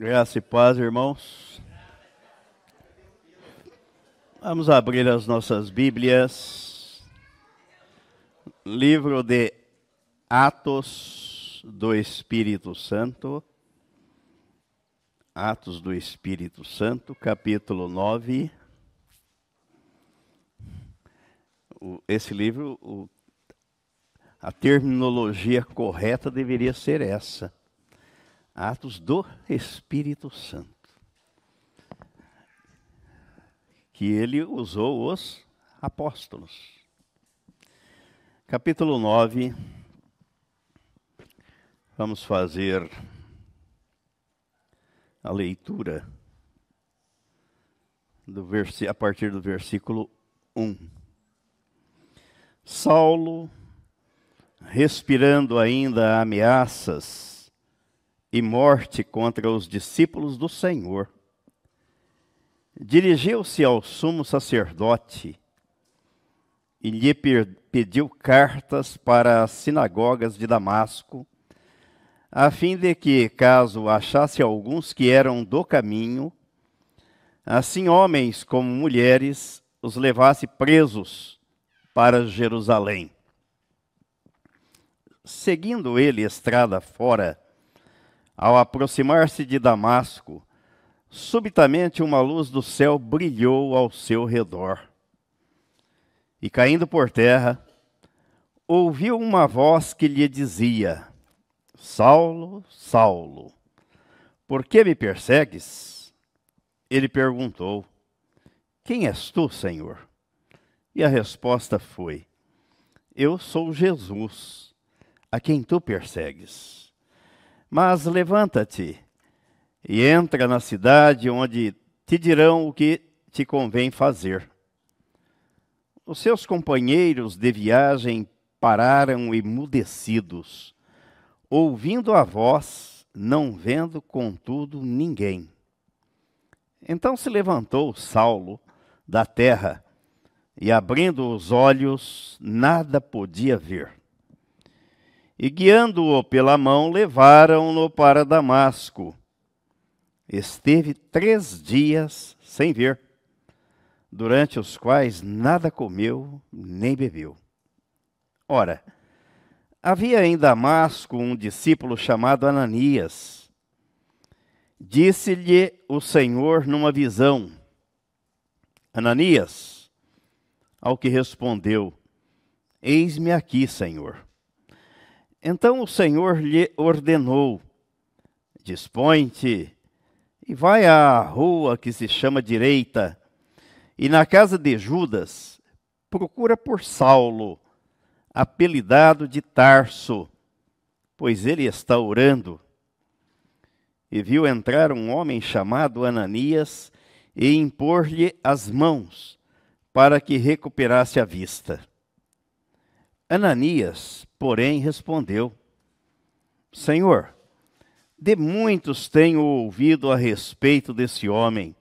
Graça e paz, irmãos. Vamos abrir as nossas Bíblias. Livro de Atos do Espírito Santo. Atos do Espírito Santo, capítulo 9. Esse livro, a terminologia correta deveria ser essa Atos do Espírito Santo. Que ele usou os apóstolos. Capítulo 9. Vamos fazer a leitura do a partir do versículo 1. Saulo, respirando ainda ameaças, e morte contra os discípulos do Senhor. Dirigiu-se ao sumo sacerdote e lhe pediu cartas para as sinagogas de Damasco, a fim de que, caso achasse alguns que eram do caminho, assim homens como mulheres, os levasse presos para Jerusalém. Seguindo ele estrada fora, ao aproximar-se de Damasco, subitamente uma luz do céu brilhou ao seu redor. E caindo por terra, ouviu uma voz que lhe dizia: Saulo, Saulo, por que me persegues? Ele perguntou: Quem és tu, Senhor? E a resposta foi: Eu sou Jesus, a quem tu persegues. Mas levanta-te e entra na cidade onde te dirão o que te convém fazer. Os seus companheiros de viagem pararam emudecidos, ouvindo a voz, não vendo, contudo, ninguém. Então se levantou Saulo da terra e, abrindo os olhos, nada podia ver e guiando-o pela mão, levaram-no para Damasco. Esteve três dias sem ver, durante os quais nada comeu nem bebeu. Ora, havia em Damasco um discípulo chamado Ananias. Disse-lhe o Senhor numa visão: Ananias, ao que respondeu: Eis-me aqui, Senhor. Então o Senhor lhe ordenou: Dispõe-te e vai à rua que se chama Direita, e na casa de Judas procura por Saulo, apelidado de Tarso, pois ele está orando. E viu entrar um homem chamado Ananias e impor-lhe as mãos para que recuperasse a vista. Ananias, porém, respondeu: Senhor, de muitos tenho ouvido a respeito desse homem.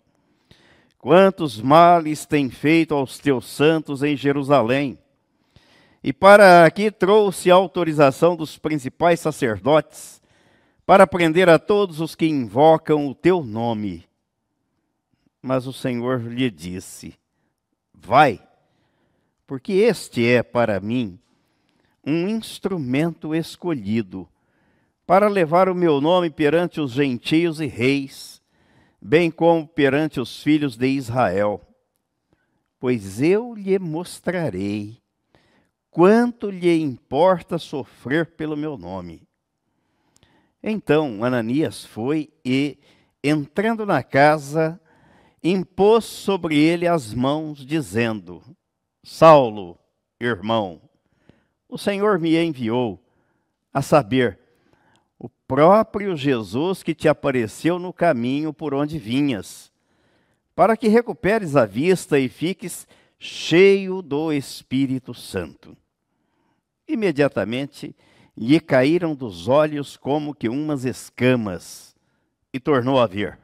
Quantos males tem feito aos teus santos em Jerusalém? E para aqui trouxe a autorização dos principais sacerdotes para prender a todos os que invocam o teu nome. Mas o Senhor lhe disse: Vai, porque este é para mim um instrumento escolhido para levar o meu nome perante os gentios e reis, bem como perante os filhos de Israel. Pois eu lhe mostrarei quanto lhe importa sofrer pelo meu nome. Então Ananias foi e, entrando na casa, impôs sobre ele as mãos, dizendo: Saulo, irmão, o Senhor me enviou, a saber, o próprio Jesus que te apareceu no caminho por onde vinhas, para que recuperes a vista e fiques cheio do Espírito Santo. Imediatamente lhe caíram dos olhos como que umas escamas, e tornou a ver.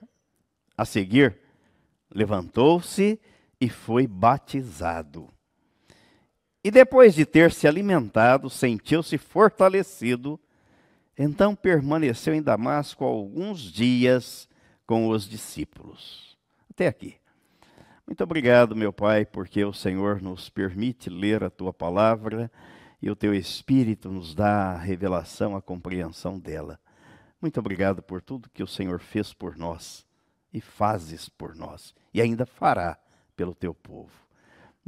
A seguir, levantou-se e foi batizado. E depois de ter se alimentado, sentiu-se fortalecido. Então permaneceu em Damasco alguns dias, com os discípulos. Até aqui. Muito obrigado, meu Pai, porque o Senhor nos permite ler a tua palavra e o teu Espírito nos dá a revelação, a compreensão dela. Muito obrigado por tudo que o Senhor fez por nós e fazes por nós e ainda fará pelo teu povo.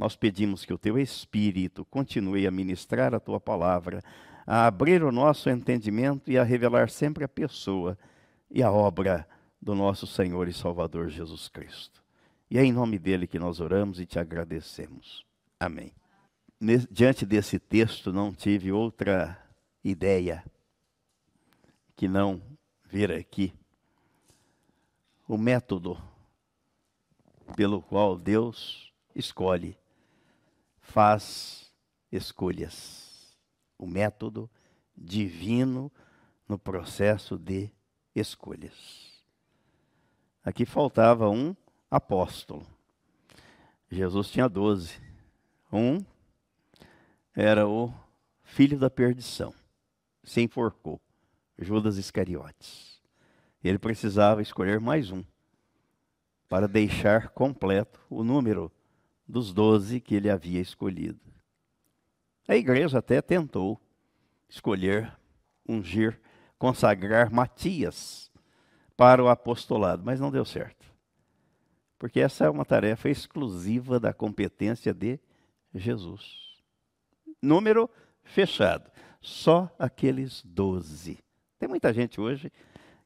Nós pedimos que o teu Espírito continue a ministrar a tua palavra, a abrir o nosso entendimento e a revelar sempre a pessoa e a obra do nosso Senhor e Salvador Jesus Cristo. E é em nome dele que nós oramos e te agradecemos. Amém. Diante desse texto, não tive outra ideia que não ver aqui o método pelo qual Deus escolhe, faz escolhas. O método divino no processo de escolhas. Aqui faltava um apóstolo. Jesus tinha doze. Um era o filho da perdição, se enforcou. Judas Iscariotes. Ele precisava escolher mais um para deixar completo o número dos doze que ele havia escolhido. A igreja até tentou escolher, ungir, consagrar Matias para o apostolado, mas não deu certo. Porque essa é uma tarefa exclusiva da competência de Jesus. Número fechado. Só aqueles doze. Tem muita gente hoje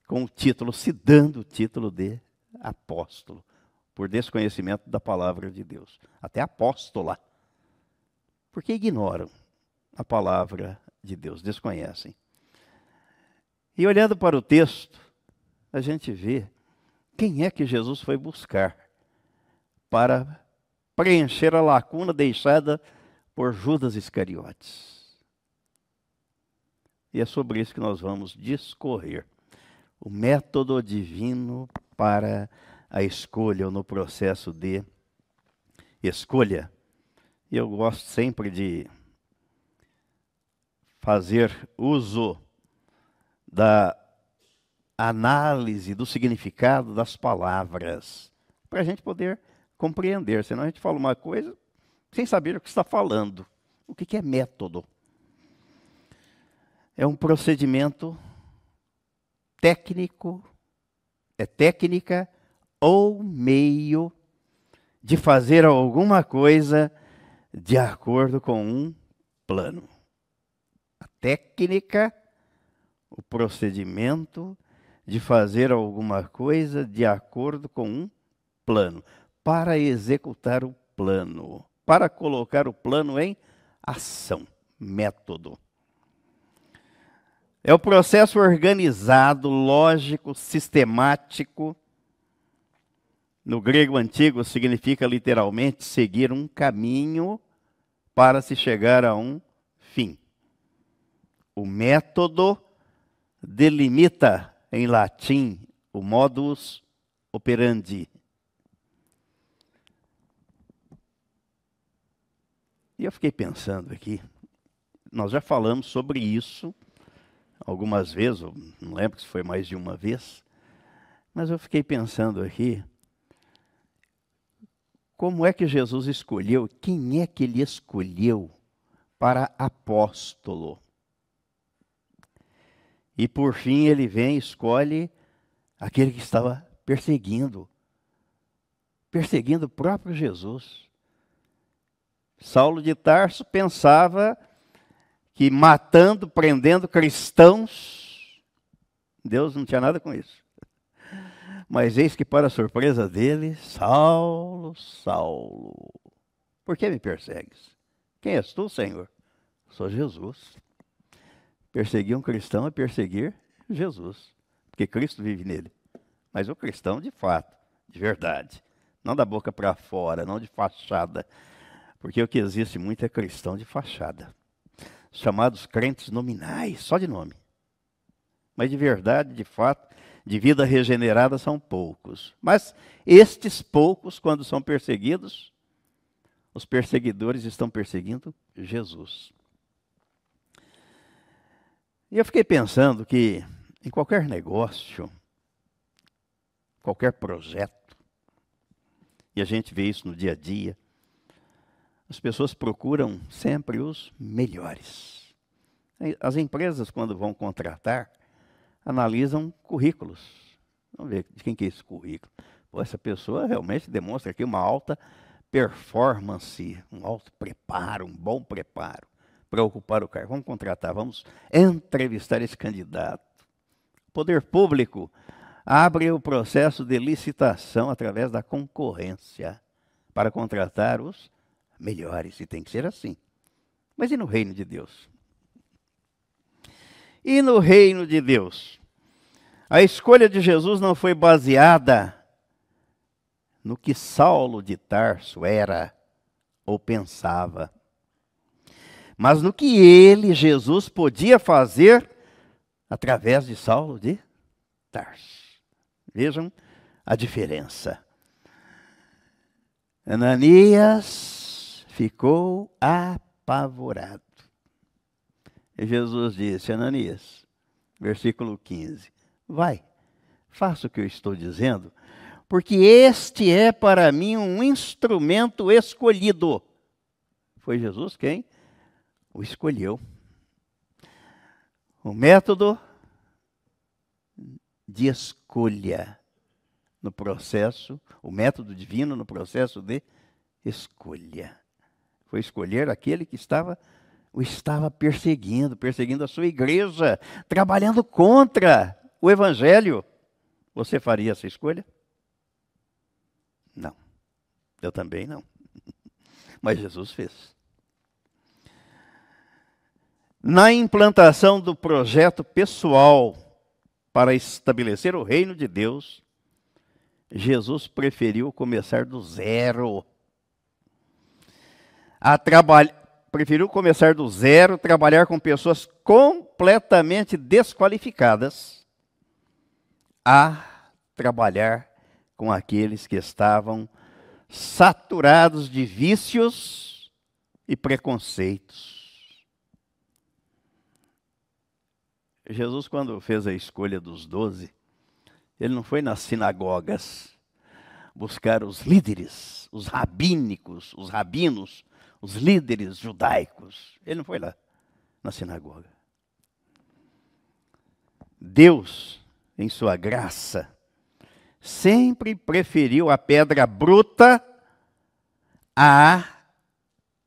com o título, se dando o título de apóstolo, por desconhecimento da palavra de Deus. Até apóstola. Porque ignoram a palavra de Deus, desconhecem. E olhando para o texto, a gente vê quem é que Jesus foi buscar para preencher a lacuna deixada por Judas Iscariotes. E é sobre isso que nós vamos discorrer. O método divino para a escolha ou no processo de escolha. Eu gosto sempre de fazer uso da análise do significado das palavras, para a gente poder compreender. Senão a gente fala uma coisa sem saber o que está falando. O que é método? é um procedimento técnico, é técnica ou meio de fazer alguma coisa de acordo com um plano. A técnica, o procedimento de fazer alguma coisa de acordo com um plano, para executar o plano, para colocar o plano em ação, método. É o processo organizado, lógico, sistemático. No grego antigo significa literalmente seguir um caminho para se chegar a um fim. O método delimita em latim o modus operandi. E eu fiquei pensando aqui, nós já falamos sobre isso algumas vezes, não lembro se foi mais de uma vez, mas eu fiquei pensando aqui, como é que Jesus escolheu, quem é que ele escolheu para apóstolo? E por fim ele vem e escolhe aquele que estava perseguindo, perseguindo o próprio Jesus. Saulo de Tarso pensava que matando, prendendo cristãos, Deus não tinha nada com isso. Mas eis que, para surpresa dele, Saulo, Saulo, por que me persegues? Quem és tu, Senhor? Sou Jesus. Perseguir um cristão é perseguir Jesus, porque Cristo vive nele. Mas o cristão, de fato, de verdade, não da boca para fora, não de fachada, porque o que existe muito é cristão de fachada chamados crentes nominais, só de nome. Mas de verdade, de fato, de vida regenerada são poucos. Mas estes poucos, quando são perseguidos, os perseguidores estão perseguindo Jesus. E eu fiquei pensando que em qualquer negócio, qualquer projeto. E a gente vê isso no dia a dia. As pessoas procuram sempre os melhores. As empresas, quando vão contratar, analisam currículos. Vamos ver de quem que é esse currículo. Pô, essa pessoa realmente demonstra aqui uma alta performance, um alto preparo, um bom preparo para ocupar o cargo. Vamos contratar, vamos entrevistar esse candidato. Poder público abre o processo de licitação através da concorrência para contratar os melhores, e tem que ser assim. Mas e no reino de Deus? E no reino de Deus? A escolha de Jesus não foi baseada no que Saulo de Tarso era ou pensava, mas no que ele, Jesus, podia fazer através de Saulo de Tarso. Vejam a diferença. Ananias ficou apavorado. Jesus disse: Ananias, versículo 15: Vai, faça o que eu estou dizendo, porque este é para mim um instrumento escolhido. Foi Jesus quem o escolheu. O método de escolha no processo, o método divino no processo de escolha. Foi escolher aquele que estava o estava perseguindo, perseguindo a sua igreja, trabalhando contra o evangelho. Você faria essa escolha? Não. Eu também não. Mas Jesus fez. Na implantação do projeto pessoal para estabelecer o reino de Deus, Jesus preferiu começar do zero. A trabalhar preferiu começar do zero, trabalhar com pessoas completamente desqualificadas, a trabalhar com aqueles que estavam saturados de vícios e preconceitos. Jesus, quando fez a escolha dos doze, ele não foi nas sinagogas buscar os líderes, os rabínicos, os rabinos, os líderes judaicos. Ele não foi lá na sinagoga. Deus, em sua graça, sempre preferiu a pedra bruta à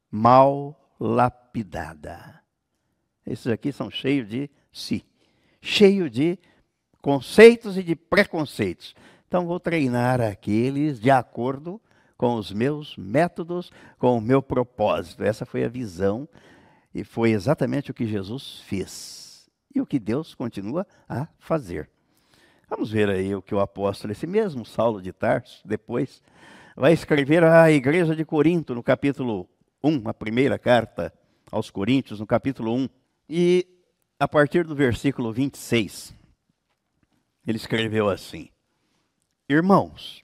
mal lapidada. Esses aqui são cheios de si, cheio de conceitos e de preconceitos. Então vou treinar aqueles de acordo com os meus métodos, com o meu propósito. Essa foi a visão e foi exatamente o que Jesus fez e o que Deus continua a fazer. Vamos ver aí o que o apóstolo, esse mesmo Saulo de Tarso, depois vai escrever à igreja de Corinto, no capítulo 1, a primeira carta aos Coríntios, no capítulo 1. E a partir do versículo 26, ele escreveu assim: Irmãos,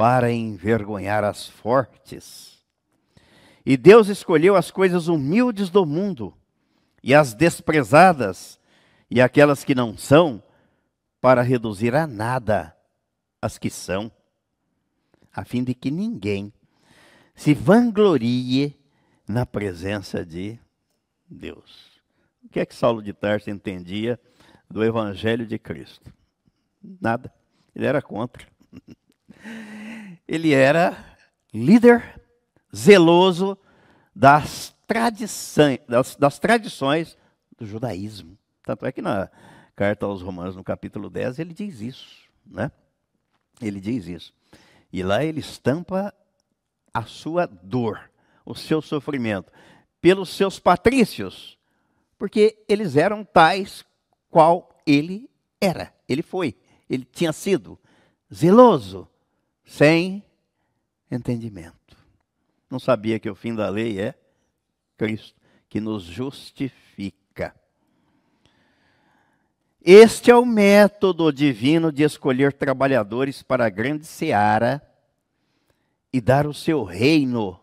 para envergonhar as fortes. E Deus escolheu as coisas humildes do mundo, e as desprezadas, e aquelas que não são, para reduzir a nada as que são, a fim de que ninguém se vanglorie na presença de Deus. O que é que Saulo de Tarso entendia do Evangelho de Cristo? Nada. Ele era contra. Ele era líder zeloso das tradições, das, das tradições do judaísmo. Tanto é que na carta aos Romanos, no capítulo 10, ele diz isso, né? Ele diz isso. E lá ele estampa a sua dor, o seu sofrimento, pelos seus patrícios, porque eles eram tais qual ele era, ele foi, ele tinha sido. zeloso, sem entendimento. Não sabia que o fim da lei é Cristo, que nos justifica. Este é o método divino de escolher trabalhadores para a grande seara e dar o seu reino,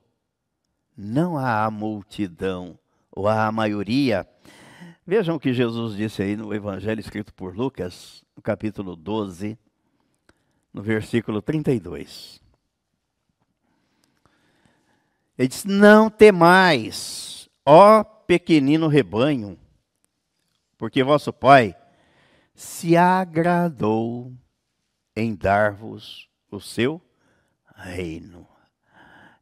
não à multidão ou à maioria. Vejam o que Jesus disse aí no Evangelho escrito por Lucas, no capítulo 12, no versículo 32. Ele diz: Não temais, ó pequenino rebanho, porque vosso Pai se agradou em dar-vos o seu reino.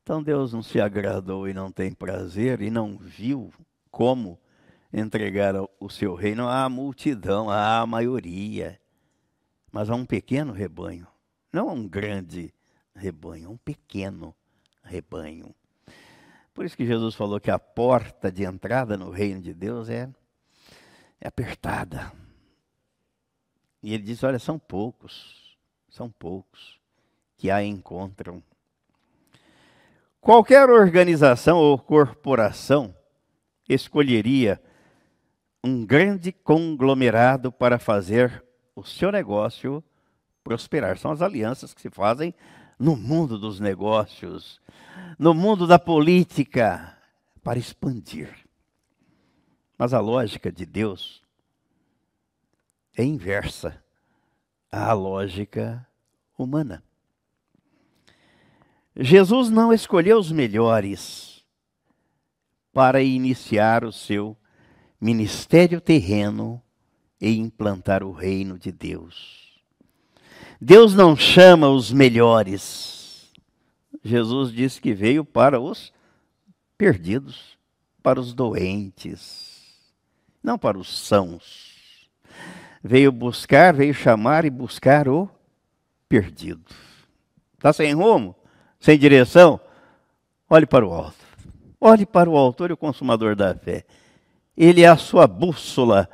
Então Deus não se agradou e não tem prazer e não viu como entregar o seu reino à multidão, à maioria, mas a um pequeno rebanho, não a um grande rebanho, a um pequeno rebanho. Por isso que Jesus falou que a porta de entrada no reino de Deus é, é apertada. E ele diz: olha, são poucos, são poucos que a encontram. Qualquer organização ou corporação escolheria um grande conglomerado para fazer o seu negócio prosperar. São as alianças que se fazem no mundo dos negócios, no mundo da política, para expandir. Mas a lógica de Deus é inversa à lógica humana. Jesus não escolheu os melhores para iniciar o seu ministério terreno e implantar o reino de Deus. Deus não chama os melhores. Jesus disse que veio para os perdidos, para os doentes, não para os sãos. Veio buscar, veio chamar e buscar o perdido. Está sem rumo? sem direção, olhe para o alto. Olhe para o autor e o consumador da fé. Ele é a sua bússola,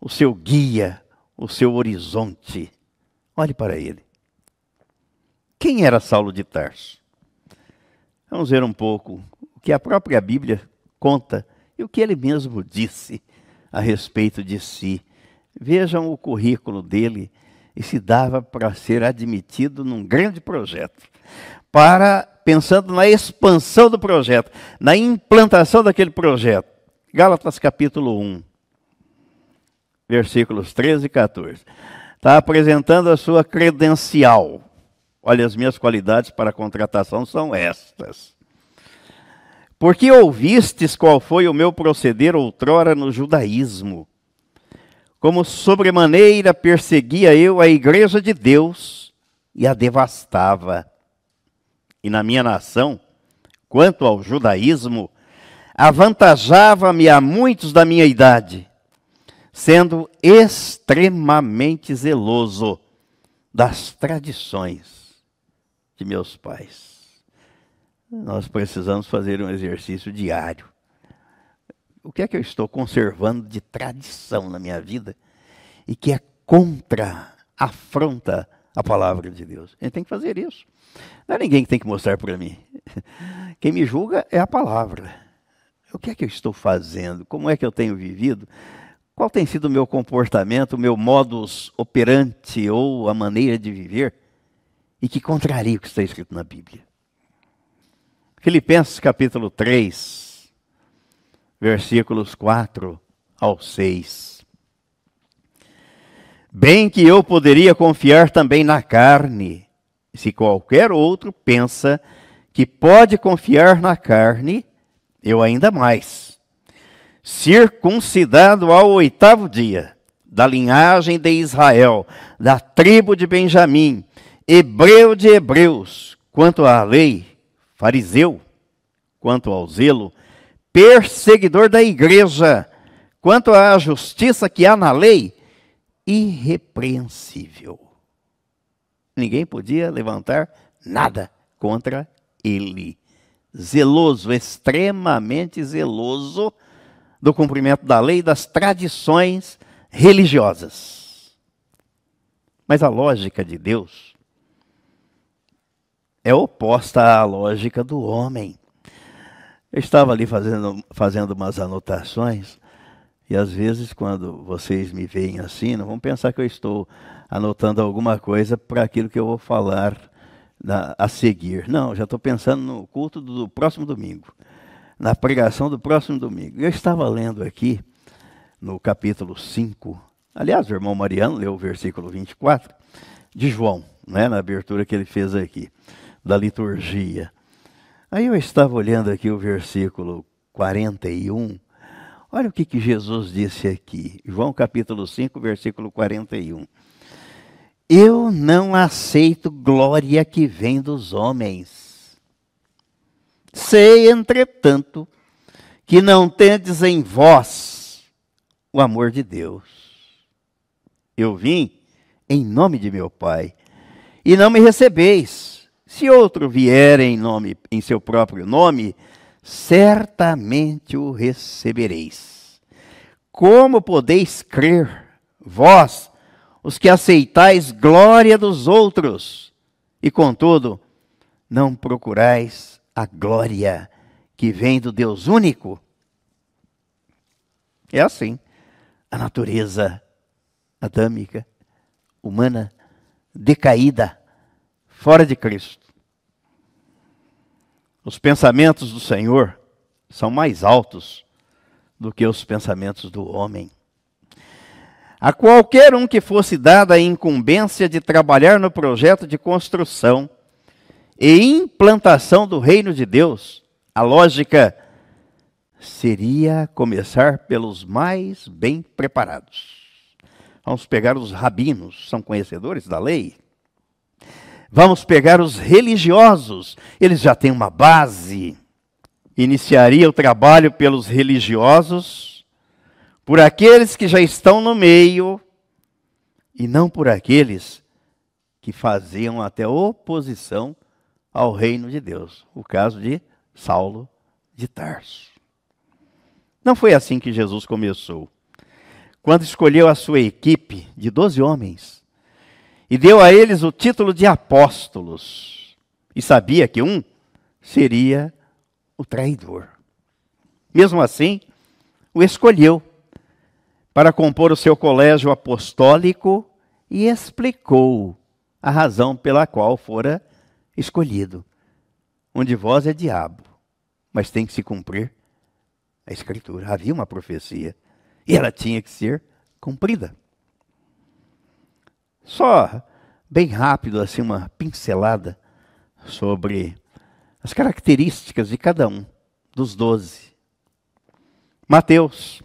o seu guia, o seu horizonte. Olhe para ele. Quem era Saulo de Tarso? Vamos ver um pouco o que a própria Bíblia conta e o que ele mesmo disse a respeito de si. Vejam o currículo dele e se dava para ser admitido num grande projeto para pensando na expansão do projeto, na implantação daquele projeto. Gálatas capítulo 1, versículos 13 e 14. Está apresentando a sua credencial. Olha, as minhas qualidades para a contratação são estas. Porque ouvistes qual foi o meu proceder outrora no judaísmo, como sobremaneira perseguia eu a igreja de Deus e a devastava e na minha nação, quanto ao judaísmo, avantajava-me a muitos da minha idade, sendo extremamente zeloso das tradições de meus pais. Nós precisamos fazer um exercício diário. O que é que eu estou conservando de tradição na minha vida e que é contra, afronta a palavra de Deus? A gente tem que fazer isso. Não é ninguém que tem que mostrar para mim. Quem me julga é a palavra. O que é que eu estou fazendo? Como é que eu tenho vivido? Qual tem sido o meu comportamento, o meu modus operandi ou a maneira de viver? E que contraria o que está escrito na Bíblia. Filipenses capítulo 3, versículos 4 ao 6. Bem que eu poderia confiar também na carne se qualquer outro pensa que pode confiar na carne, eu ainda mais. Circuncidado ao oitavo dia, da linhagem de Israel, da tribo de Benjamim, hebreu de hebreus, quanto à lei, fariseu, quanto ao zelo, perseguidor da igreja, quanto à justiça que há na lei, irrepreensível ninguém podia levantar nada contra ele. Zeloso, extremamente zeloso do cumprimento da lei e das tradições religiosas. Mas a lógica de Deus é oposta à lógica do homem. Eu estava ali fazendo, fazendo umas anotações, e às vezes, quando vocês me veem assim, não vão pensar que eu estou anotando alguma coisa para aquilo que eu vou falar na, a seguir. Não, já estou pensando no culto do próximo domingo, na pregação do próximo domingo. Eu estava lendo aqui, no capítulo 5, aliás, o irmão Mariano leu o versículo 24 de João, né, na abertura que ele fez aqui, da liturgia. Aí eu estava olhando aqui o versículo 41. Olha o que, que Jesus disse aqui. João capítulo 5, versículo 41. Eu não aceito glória que vem dos homens. Sei, entretanto, que não tendes em vós o amor de Deus. Eu vim em nome de meu Pai, e não me recebeis. Se outro vier em nome, em seu próprio nome, certamente o recebereis. Como podeis crer, vós, os que aceitais glória dos outros, e contudo, não procurais a glória que vem do Deus único? É assim a natureza adâmica, humana, decaída, fora de Cristo. Os pensamentos do Senhor são mais altos do que os pensamentos do homem. A qualquer um que fosse dada a incumbência de trabalhar no projeto de construção e implantação do reino de Deus, a lógica seria começar pelos mais bem preparados. Vamos pegar os rabinos, são conhecedores da lei? Vamos pegar os religiosos, eles já têm uma base. Iniciaria o trabalho pelos religiosos, por aqueles que já estão no meio, e não por aqueles que faziam até oposição ao reino de Deus. O caso de Saulo de Tarso. Não foi assim que Jesus começou. Quando escolheu a sua equipe de doze homens, e deu a eles o título de apóstolos. E sabia que um seria o traidor. Mesmo assim, o escolheu para compor o seu colégio apostólico e explicou a razão pela qual fora escolhido. Um de vós é diabo, mas tem que se cumprir a escritura. Havia uma profecia e ela tinha que ser cumprida. Só bem rápido, assim, uma pincelada sobre as características de cada um dos doze. Mateus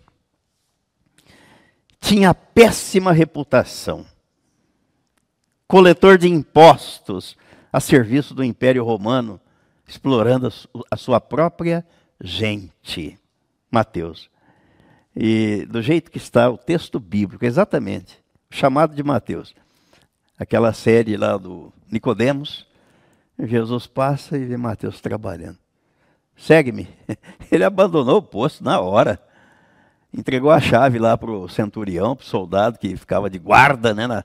tinha péssima reputação, coletor de impostos a serviço do Império Romano, explorando a sua própria gente. Mateus. E do jeito que está o texto bíblico, exatamente, chamado de Mateus aquela série lá do Nicodemos, Jesus passa e vê Mateus trabalhando. Segue-me. Ele abandonou o posto na hora. Entregou a chave lá para o centurião, para o soldado que ficava de guarda né, na,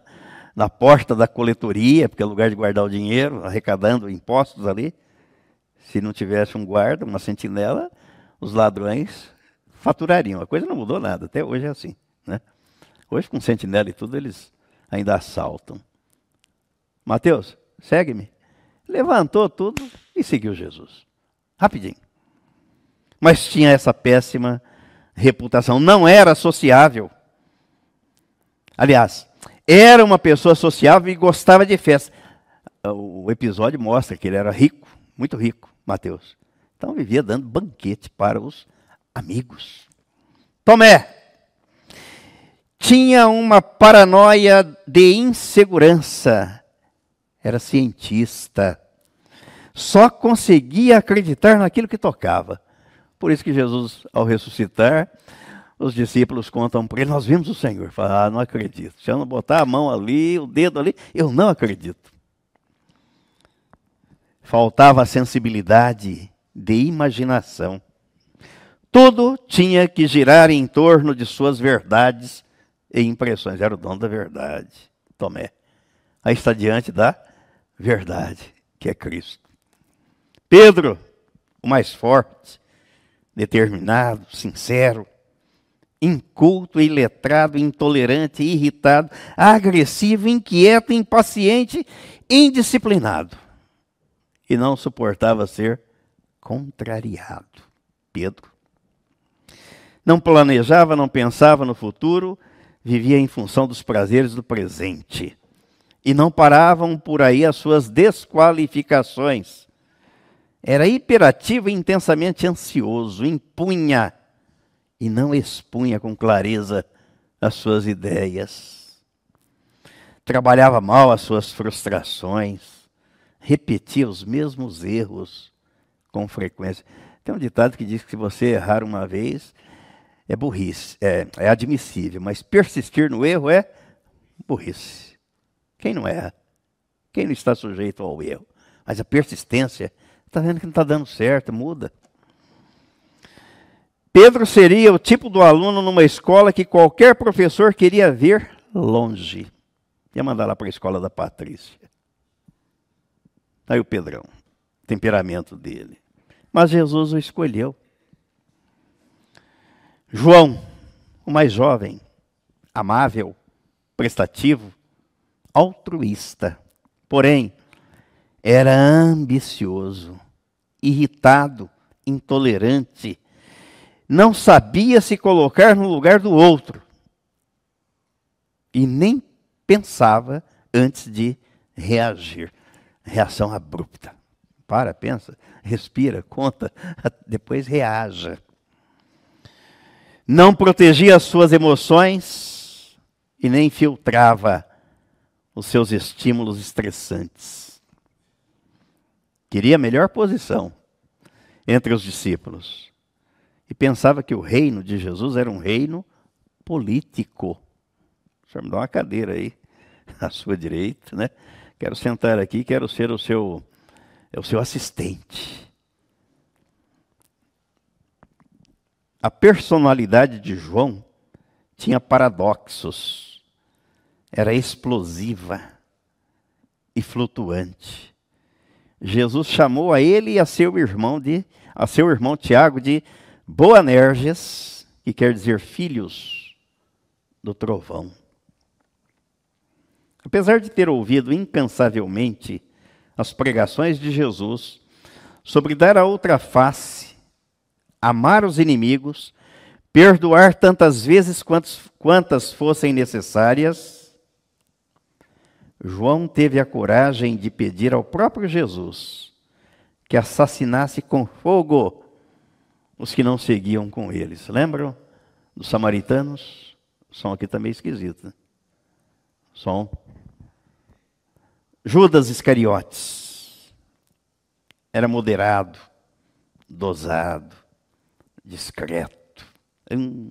na porta da coletoria, porque é lugar de guardar o dinheiro, arrecadando impostos ali. Se não tivesse um guarda, uma sentinela, os ladrões faturariam. A coisa não mudou nada, até hoje é assim. Né? Hoje, com sentinela e tudo, eles ainda assaltam. Mateus, segue-me. Levantou tudo e seguiu Jesus. Rapidinho. Mas tinha essa péssima reputação. Não era sociável. Aliás, era uma pessoa sociável e gostava de festa. O episódio mostra que ele era rico, muito rico, Mateus. Então vivia dando banquete para os amigos. Tomé tinha uma paranoia de insegurança era cientista, só conseguia acreditar naquilo que tocava. Por isso que Jesus, ao ressuscitar, os discípulos contam para ele: Nós vimos o Senhor. Fala, ah, não acredito. Se eu não botar a mão ali, o dedo ali, eu não acredito. Faltava sensibilidade de imaginação. Tudo tinha que girar em torno de suas verdades e impressões. Era o dono da verdade, Tomé. Aí está diante da verdade, que é Cristo. Pedro, o mais forte, determinado, sincero, inculto, iletrado, intolerante, irritado, agressivo, inquieto, impaciente, indisciplinado. E não suportava ser contrariado. Pedro. Não planejava, não pensava no futuro, vivia em função dos prazeres do presente. E não paravam por aí as suas desqualificações. Era hiperativo e intensamente ansioso, impunha e não expunha com clareza as suas ideias. Trabalhava mal as suas frustrações, repetia os mesmos erros com frequência. Tem um ditado que diz que se você errar uma vez, é burrice, é, é admissível, mas persistir no erro é burrice. Quem não erra? Quem não está sujeito ao erro? Mas a persistência, está vendo que não está dando certo, muda. Pedro seria o tipo do aluno numa escola que qualquer professor queria ver longe. Ia mandar lá para a escola da Patrícia. Aí o Pedrão, temperamento dele. Mas Jesus o escolheu. João, o mais jovem, amável, prestativo, altruísta. Porém, era ambicioso, irritado, intolerante, não sabia se colocar no lugar do outro e nem pensava antes de reagir. Reação abrupta. Para, pensa, respira, conta, depois reaja. Não protegia as suas emoções e nem filtrava os seus estímulos estressantes. Queria a melhor posição entre os discípulos e pensava que o reino de Jesus era um reino político. O senhor me dá uma cadeira aí, à sua direita, né? Quero sentar aqui, quero ser o seu, é o seu assistente. A personalidade de João tinha paradoxos. Era explosiva e flutuante. Jesus chamou a ele e a seu irmão de a seu irmão Tiago de Boanerges, que quer dizer filhos do trovão. Apesar de ter ouvido incansavelmente as pregações de Jesus sobre dar a outra face, amar os inimigos, perdoar tantas vezes quantas, quantas fossem necessárias, João teve a coragem de pedir ao próprio Jesus que assassinasse com fogo os que não seguiam com eles. Lembram dos samaritanos? O som aqui está meio esquisito. Né? Som. Judas Iscariotes era moderado, dosado, discreto, hum,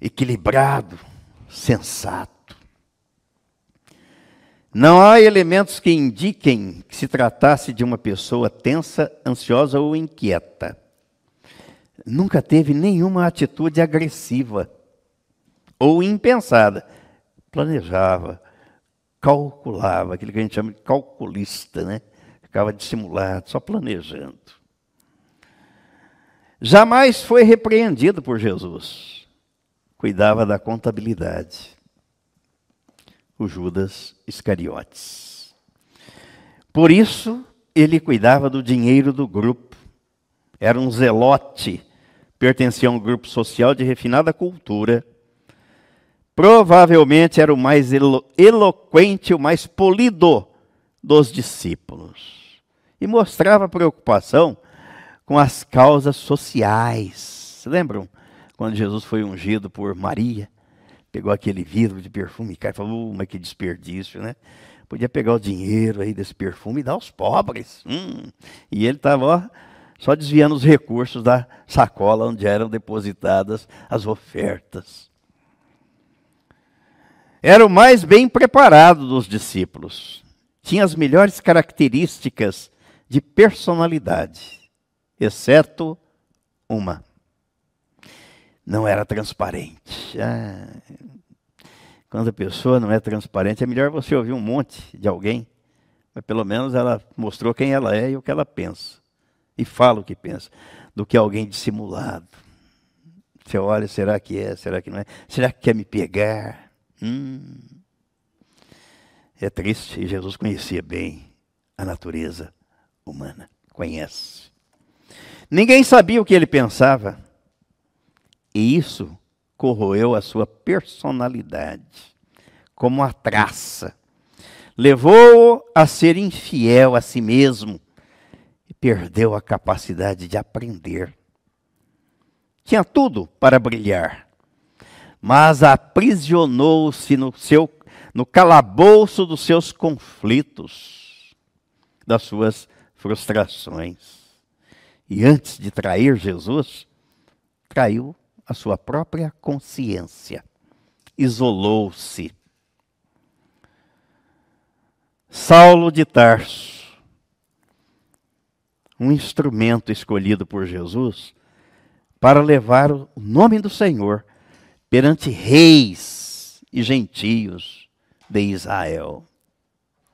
equilibrado, sensato. Não há elementos que indiquem que se tratasse de uma pessoa tensa, ansiosa ou inquieta. Nunca teve nenhuma atitude agressiva ou impensada. Planejava, calculava, aquilo que a gente chama de calculista, né? Ficava dissimulado, só planejando. Jamais foi repreendido por Jesus. Cuidava da contabilidade o Judas Iscariotes. Por isso, ele cuidava do dinheiro do grupo. Era um zelote, pertencia a um grupo social de refinada cultura. Provavelmente era o mais elo eloquente, o mais polido dos discípulos. E mostrava preocupação com as causas sociais. Lembram quando Jesus foi ungido por Maria? Pegou aquele vidro de perfume e falou, uh, mas que desperdício, né? Podia pegar o dinheiro aí desse perfume e dar aos pobres. Hum. E ele estava só desviando os recursos da sacola onde eram depositadas as ofertas. Era o mais bem preparado dos discípulos. Tinha as melhores características de personalidade, exceto uma não era transparente. Ah, quando a pessoa não é transparente, é melhor você ouvir um monte de alguém, Mas pelo menos ela mostrou quem ela é e o que ela pensa. E fala o que pensa. Do que alguém dissimulado. Você olha, será que é? Será que não é? Será que quer me pegar? Hum. É triste. E Jesus conhecia bem a natureza humana. Conhece. Ninguém sabia o que ele pensava. E isso corroeu a sua personalidade, como a traça levou-o a ser infiel a si mesmo e perdeu a capacidade de aprender. Tinha tudo para brilhar, mas aprisionou-se no seu no calabouço dos seus conflitos, das suas frustrações. E antes de trair Jesus, traiu a sua própria consciência. Isolou-se Saulo de Tarso, um instrumento escolhido por Jesus para levar o nome do Senhor perante reis e gentios de Israel.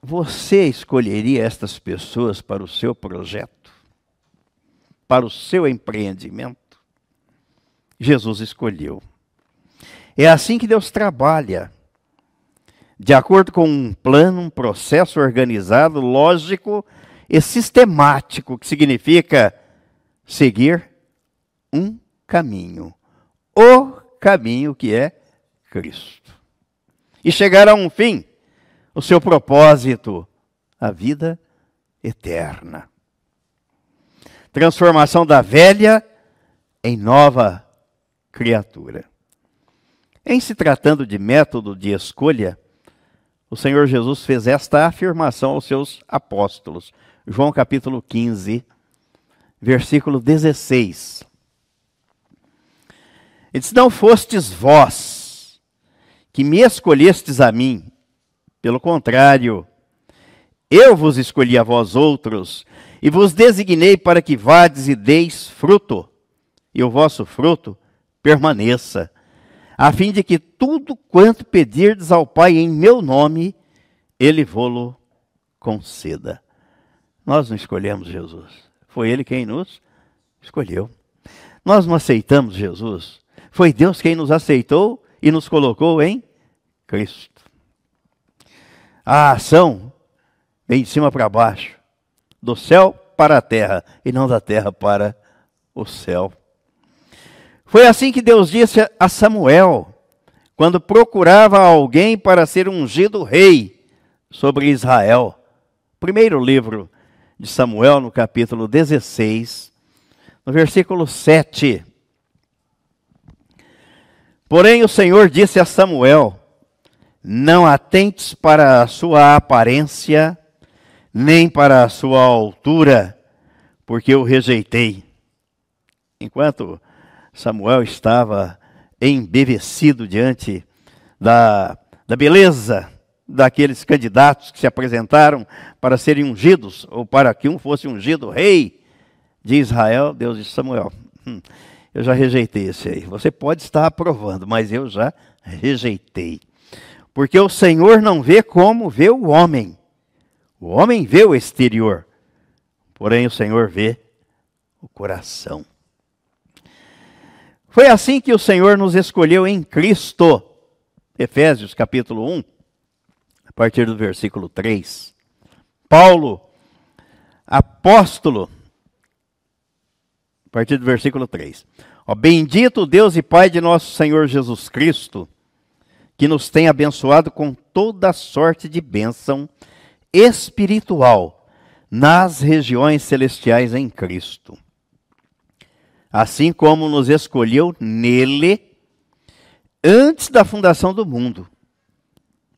Você escolheria estas pessoas para o seu projeto, para o seu empreendimento? Jesus escolheu. É assim que Deus trabalha de acordo com um plano, um processo organizado, lógico e sistemático, que significa seguir um caminho. O caminho que é Cristo. E chegar a um fim, o seu propósito, a vida eterna. Transformação da velha em nova criatura. Em se tratando de método de escolha, o Senhor Jesus fez esta afirmação aos seus apóstolos. João capítulo 15, versículo 16. Ele disse: Não fostes vós que me escolhestes a mim, pelo contrário, eu vos escolhi a vós outros, e vos designei para que vades e deis fruto, e o vosso fruto permaneça a fim de que tudo quanto pedirdes ao Pai em meu nome, ele vô-lo conceda. Nós não escolhemos Jesus, foi ele quem nos escolheu. Nós não aceitamos Jesus, foi Deus quem nos aceitou e nos colocou em Cristo. A ação vem de cima para baixo, do céu para a terra e não da terra para o céu. Foi assim que Deus disse a Samuel, quando procurava alguém para ser ungido rei sobre Israel. Primeiro livro de Samuel, no capítulo 16, no versículo 7. Porém, o Senhor disse a Samuel: Não atentes para a sua aparência, nem para a sua altura, porque eu rejeitei. Enquanto Samuel estava embevecido diante da, da beleza daqueles candidatos que se apresentaram para serem ungidos, ou para que um fosse ungido rei de Israel. Deus disse: Samuel, hum, eu já rejeitei esse aí. Você pode estar aprovando, mas eu já rejeitei. Porque o Senhor não vê como vê o homem. O homem vê o exterior, porém o Senhor vê o coração. Foi assim que o Senhor nos escolheu em Cristo. Efésios capítulo 1, a partir do versículo 3. Paulo, apóstolo, a partir do versículo 3. Ó, bendito Deus e Pai de nosso Senhor Jesus Cristo, que nos tem abençoado com toda sorte de bênção espiritual nas regiões celestiais em Cristo assim como nos escolheu nele antes da fundação do mundo,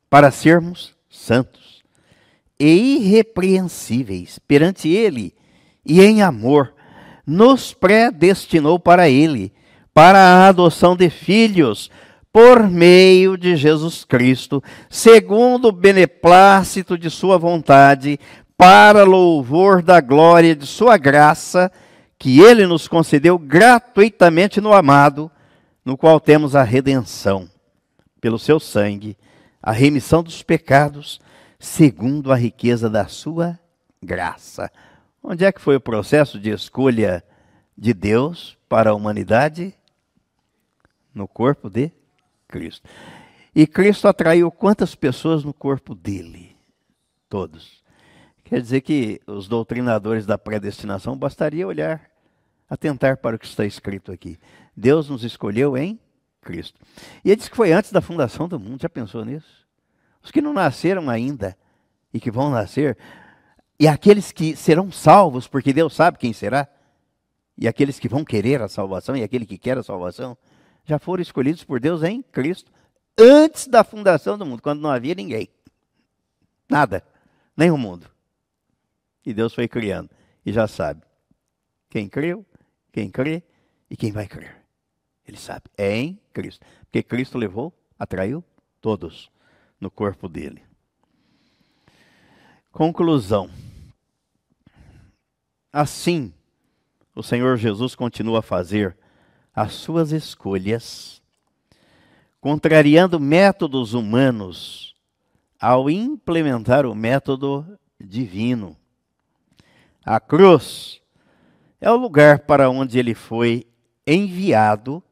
para sermos santos e irrepreensíveis perante ele e em amor, nos predestinou para ele, para a adoção de filhos, por meio de Jesus Cristo, segundo o beneplácito de Sua vontade, para louvor da glória de Sua graça que ele nos concedeu gratuitamente no amado, no qual temos a redenção, pelo seu sangue, a remissão dos pecados, segundo a riqueza da sua graça. Onde é que foi o processo de escolha de Deus para a humanidade? No corpo de Cristo. E Cristo atraiu quantas pessoas no corpo dele? Todos. Quer dizer que os doutrinadores da predestinação bastaria olhar, atentar para o que está escrito aqui. Deus nos escolheu em Cristo. E ele diz que foi antes da fundação do mundo. Já pensou nisso? Os que não nasceram ainda e que vão nascer, e aqueles que serão salvos, porque Deus sabe quem será, e aqueles que vão querer a salvação, e aquele que quer a salvação, já foram escolhidos por Deus em Cristo antes da fundação do mundo, quando não havia ninguém. Nada, nem o mundo. E Deus foi criando, e já sabe quem creu, quem crê e quem vai crer. Ele sabe, é em Cristo. Porque Cristo levou, atraiu todos no corpo dele. Conclusão. Assim, o Senhor Jesus continua a fazer as suas escolhas, contrariando métodos humanos ao implementar o método divino. A cruz é o lugar para onde ele foi enviado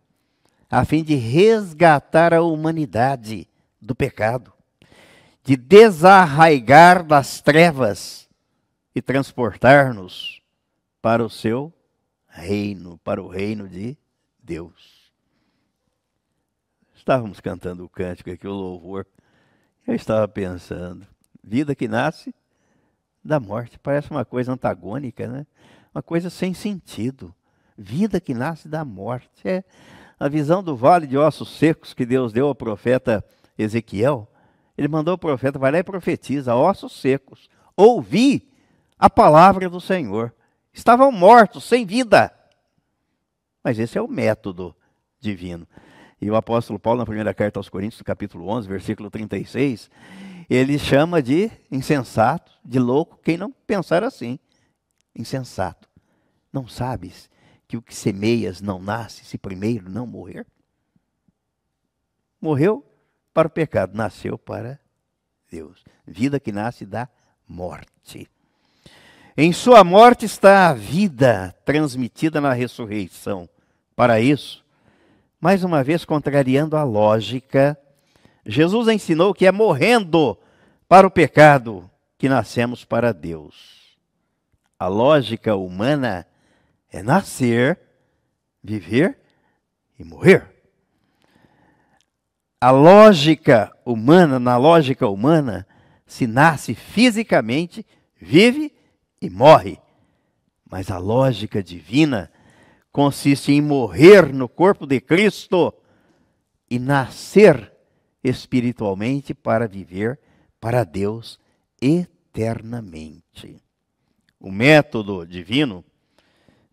a fim de resgatar a humanidade do pecado de desarraigar das trevas e transportar-nos para o seu reino, para o reino de Deus. Estávamos cantando o cântico aqui, o louvor. Eu estava pensando, vida que nasce da morte. Parece uma coisa antagônica, né? Uma coisa sem sentido. Vida que nasce da morte. É a visão do vale de ossos secos que Deus deu ao profeta Ezequiel ele mandou o profeta, vai lá e profetiza, ossos secos. Ouvi a palavra do Senhor. Estavam mortos, sem vida. Mas esse é o método divino. E o apóstolo Paulo, na primeira carta aos Coríntios, capítulo 11, versículo 36, ele chama de insensato, de louco, quem não pensar assim. Insensato. Não sabes que o que semeias não nasce se primeiro não morrer? Morreu, para o pecado, nasceu para Deus. Vida que nasce da morte. Em sua morte está a vida transmitida na ressurreição. Para isso, mais uma vez contrariando a lógica, Jesus ensinou que é morrendo para o pecado que nascemos para Deus. A lógica humana é nascer, viver e morrer a lógica humana, na lógica humana, se nasce fisicamente, vive e morre. Mas a lógica divina consiste em morrer no corpo de Cristo e nascer espiritualmente para viver para Deus eternamente. O método divino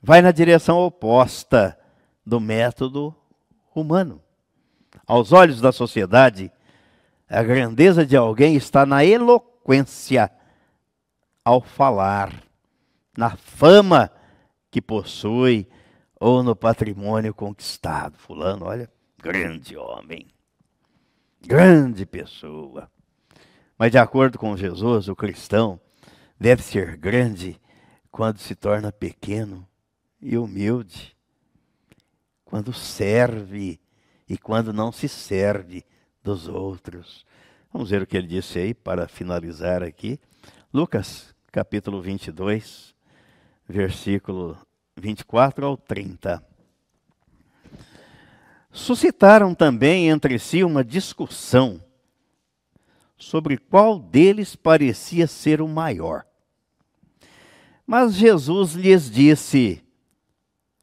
vai na direção oposta do método humano. Aos olhos da sociedade, a grandeza de alguém está na eloquência ao falar, na fama que possui ou no patrimônio conquistado. Fulano, olha, grande homem, grande pessoa. Mas, de acordo com Jesus, o cristão deve ser grande quando se torna pequeno e humilde, quando serve e quando não se serve dos outros. Vamos ver o que ele disse aí para finalizar aqui. Lucas, capítulo 22, versículo 24 ao 30. Suscitaram também entre si uma discussão sobre qual deles parecia ser o maior. Mas Jesus lhes disse: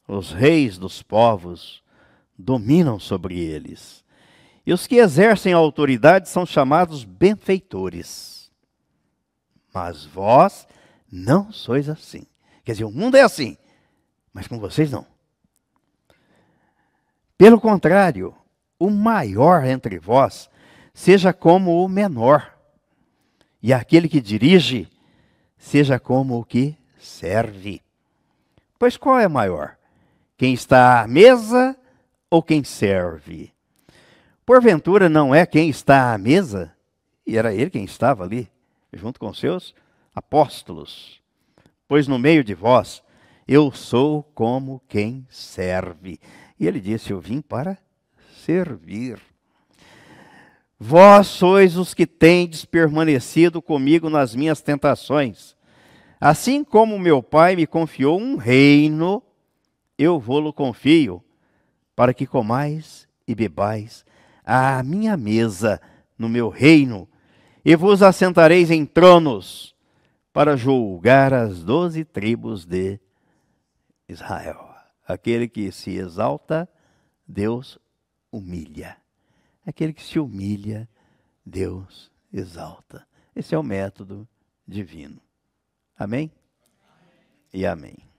Os reis dos povos dominam sobre eles. E os que exercem a autoridade são chamados benfeitores. Mas vós não sois assim. Quer dizer, o mundo é assim, mas com vocês não. Pelo contrário, o maior entre vós seja como o menor, e aquele que dirige seja como o que serve. Pois qual é maior? Quem está à mesa ou quem serve? Porventura não é quem está à mesa? E era ele quem estava ali, junto com seus apóstolos. Pois no meio de vós eu sou como quem serve. E ele disse: Eu vim para servir. Vós sois os que tendes permanecido comigo nas minhas tentações. Assim como meu pai me confiou um reino, eu vou-lo confio, para que comais e bebais à minha mesa no meu reino, e vos assentareis em tronos para julgar as doze tribos de Israel. Aquele que se exalta, Deus humilha. Aquele que se humilha, Deus exalta. Esse é o método divino. Amém? E amém.